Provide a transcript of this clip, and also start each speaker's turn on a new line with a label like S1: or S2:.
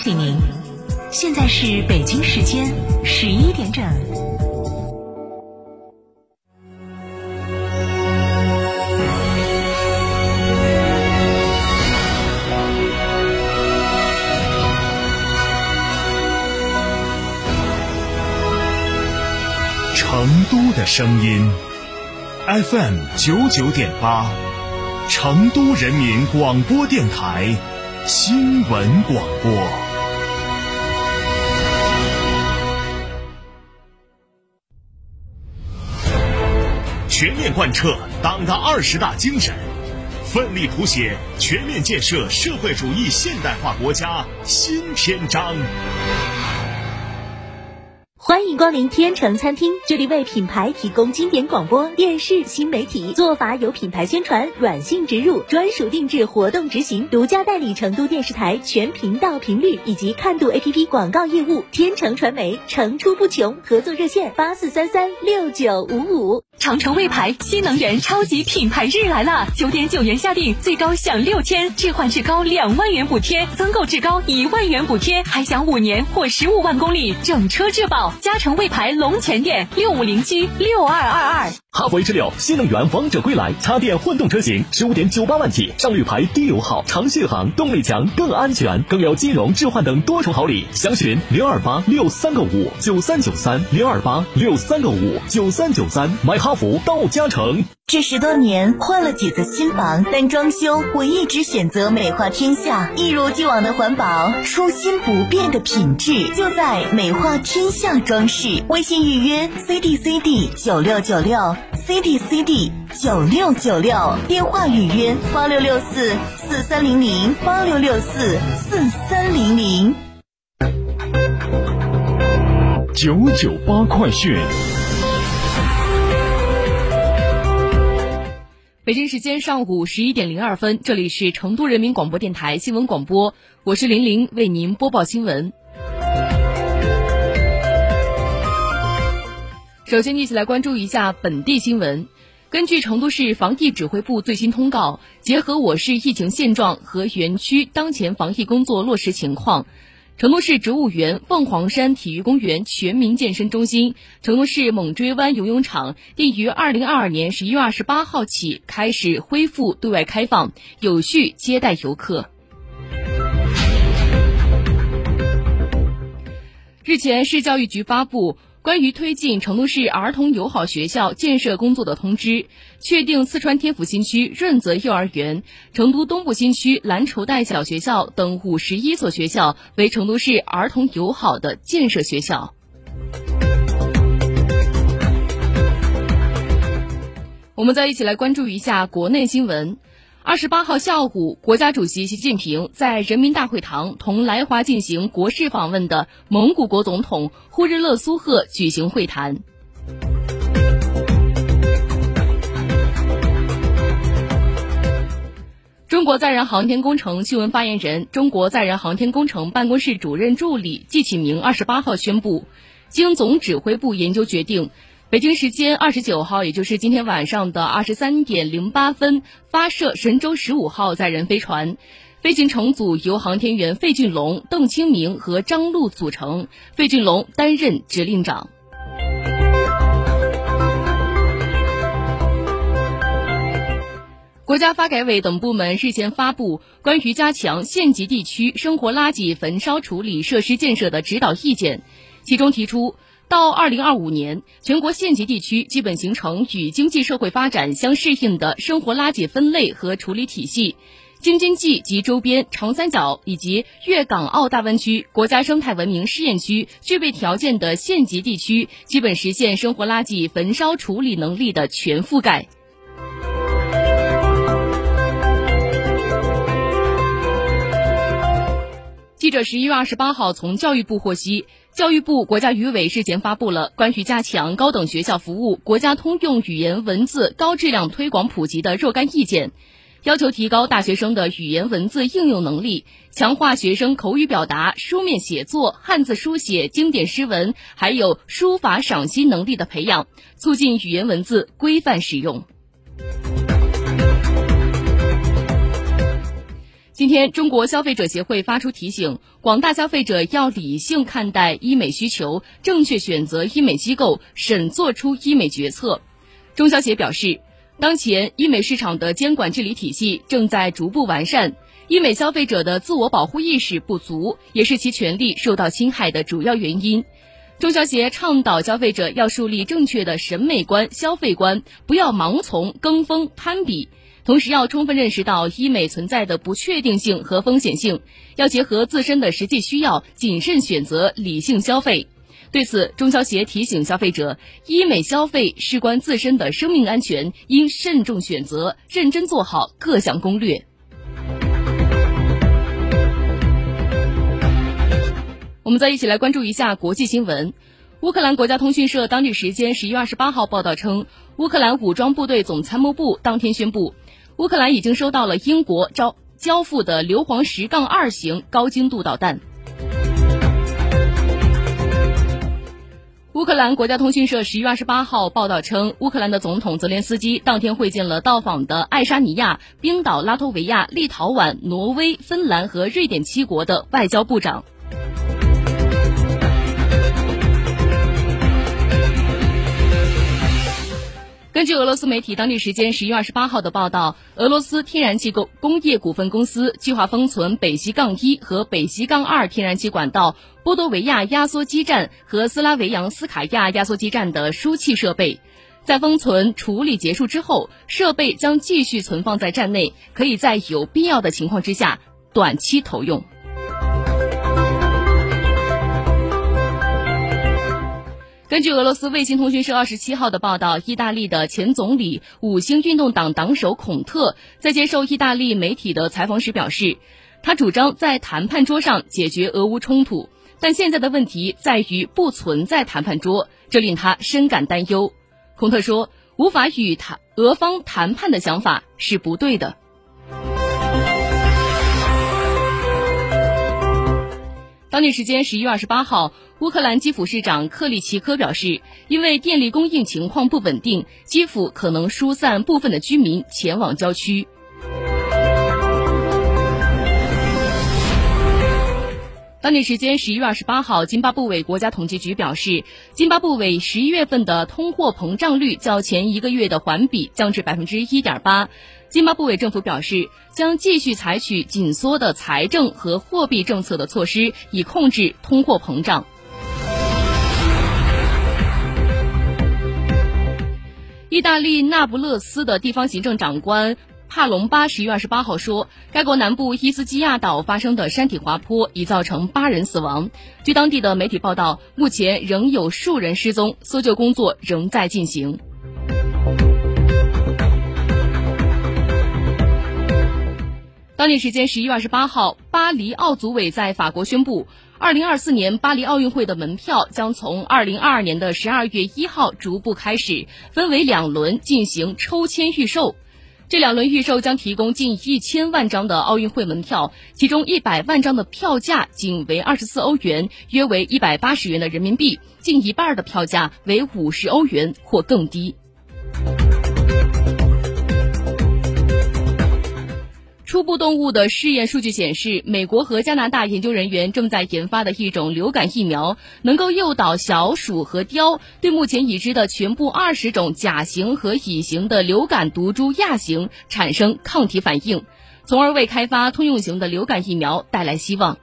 S1: 请您，现在是北京时间十一点整。
S2: 成都的声音，FM 九九点八，成都人民广播电台新闻广播。全面贯彻党的二十大精神，奋力谱写全面建设社会主义现代化国家新篇章。
S3: 欢迎光临天成餐厅，这里为品牌提供经典广播电视新媒体做法有品牌宣传、软性植入、专属定制活动执行，独家代理成都电视台全频道频率以及看度 APP 广告业务。天成传媒层出不穷，合作热线八四三三六九五五。
S1: 长城魏牌新能源超级品牌日来了！九点九元下定，最高享六千，置换至高两万元补贴，增购至高一万元补贴，还享五年或十五万公里整车质保。嘉诚魏牌龙泉店六五零七六二二二。
S4: 哈弗 H 六新能源王者归来，插电混动车型十五点九八万起，上绿牌低油耗，长续航，动力强，更安全，更有金融置换等多重好礼。详询零二八六三个五九三九三零二八六三个五九三九三，买哈弗到家诚。
S5: 这十多年换了几次新房，但装修我一直选择美化天下，一如既往的环保，初心不变的品质，就在美化天下装饰。微信预约 C D C D 九六九六 C D C D 九六九六，电话预约八六六四四三零零八六六四四三零零。
S2: 九九八快讯。
S6: 北京时间上午十一点零二分，这里是成都人民广播电台新闻广播，我是玲玲，为您播报新闻。首先，一起来关注一下本地新闻。根据成都市防疫指挥部最新通告，结合我市疫情现状和园区当前防疫工作落实情况。成都市植物园凤凰山体育公园全民健身中心、成都市猛追湾游泳场定于二零二二年十一月二十八号起开始恢复对外开放，有序接待游客。日前，市教育局发布。关于推进成都市儿童友好学校建设工作的通知，确定四川天府新区润泽幼儿园、成都东部新区蓝绸带小学校等五十一所学校为成都市儿童友好的建设学校。我们再一起来关注一下国内新闻。二十八号下午，国家主席习近平在人民大会堂同来华进行国事访问的蒙古国总统呼日勒苏赫举行会谈。中国载人航天工程新闻发言人、中国载人航天工程办公室主任助理季启明二十八号宣布，经总指挥部研究决定。北京时间二十九号，也就是今天晚上的二十三点零八分，发射神舟十五号载人飞船，飞行乘组由航天员费俊龙、邓清明和张璐组成，费俊龙担任指令长。国家发改委等部门日前发布关于加强县级地区生活垃圾焚烧处理设施建设的指导意见，其中提出。到二零二五年，全国县级地区基本形成与经济社会发展相适应的生活垃圾分类和处理体系。京津冀及周边长三角以及粤港澳大湾区国家生态文明试验区具备条件的县级地区，基本实现生活垃圾焚烧处理能力的全覆盖。记者十一月二十八号从教育部获悉。教育部、国家语委日前发布了关于加强高等学校服务国家通用语言文字高质量推广普及的若干意见，要求提高大学生的语言文字应用能力，强化学生口语表达、书面写作、汉字书写、经典诗文，还有书法赏析能力的培养，促进语言文字规范使用。今天，中国消费者协会发出提醒，广大消费者要理性看待医美需求，正确选择医美机构，审做出医美决策。中消协表示，当前医美市场的监管治理体系正在逐步完善，医美消费者的自我保护意识不足，也是其权利受到侵害的主要原因。中消协倡导消费者要树立正确的审美观、消费观，不要盲从、跟风、攀比。同时要充分认识到医美存在的不确定性和风险性，要结合自身的实际需要，谨慎选择，理性消费。对此，中消协提醒消费者，医美消费事关自身的生命安全，应慎重选择，认真做好各项攻略。我们再一起来关注一下国际新闻。乌克兰国家通讯社当地时间十一月二十八号报道称，乌克兰武装部队总参谋部当天宣布。乌克兰已经收到了英国交交付的硫磺十杠二型高精度导弹。乌克兰国家通讯社十一月二十八号报道称，乌克兰的总统泽连斯基当天会见了到访的爱沙尼亚、冰岛、拉脱维亚、立陶宛、挪威、芬兰和瑞典七国的外交部长。根据俄罗斯媒体当地时间十一月二十八号的报道，俄罗斯天然气工工业股份公司计划封存北溪杠一和北溪杠二天然气管道波多维亚压缩机站和斯拉维扬斯卡亚压缩机站的输气设备。在封存处理结束之后，设备将继续存放在站内，可以在有必要的情况之下短期投用。根据俄罗斯卫星通讯社二十七号的报道，意大利的前总理五星运动党党首孔特在接受意大利媒体的采访时表示，他主张在谈判桌上解决俄乌冲突，但现在的问题在于不存在谈判桌，这令他深感担忧。孔特说，无法与谈俄方谈判的想法是不对的。当地时间十一月二十八号，乌克兰基辅市长克里奇科表示，因为电力供应情况不稳定，基辅可能疏散部分的居民前往郊区。当地时间十一月二十八号，津巴布韦国家统计局表示，津巴布韦十一月份的通货膨胀率较前一个月的环比降至百分之一点八。津巴布韦政府表示，将继续采取紧缩的财政和货币政策的措施，以控制通货膨胀。意大利那不勒斯的地方行政长官。帕隆巴十月二十八号说，该国南部伊斯基亚岛发生的山体滑坡已造成八人死亡。据当地的媒体报道，目前仍有数人失踪，搜救工作仍在进行。当地时间十一月二十八号，巴黎奥组委在法国宣布，二零二四年巴黎奥运会的门票将从二零二二年的十二月一号逐步开始，分为两轮进行抽签预售。这两轮预售将提供近一千万张的奥运会门票，其中一百万张的票价仅为二十四欧元，约为一百八十元的人民币；近一半的票价为五十欧元或更低。初步动物的试验数据显示，美国和加拿大研究人员正在研发的一种流感疫苗，能够诱导小鼠和貂对目前已知的全部二十种甲型和乙型的流感毒株亚型产生抗体反应，从而为开发通用型的流感疫苗带来希望。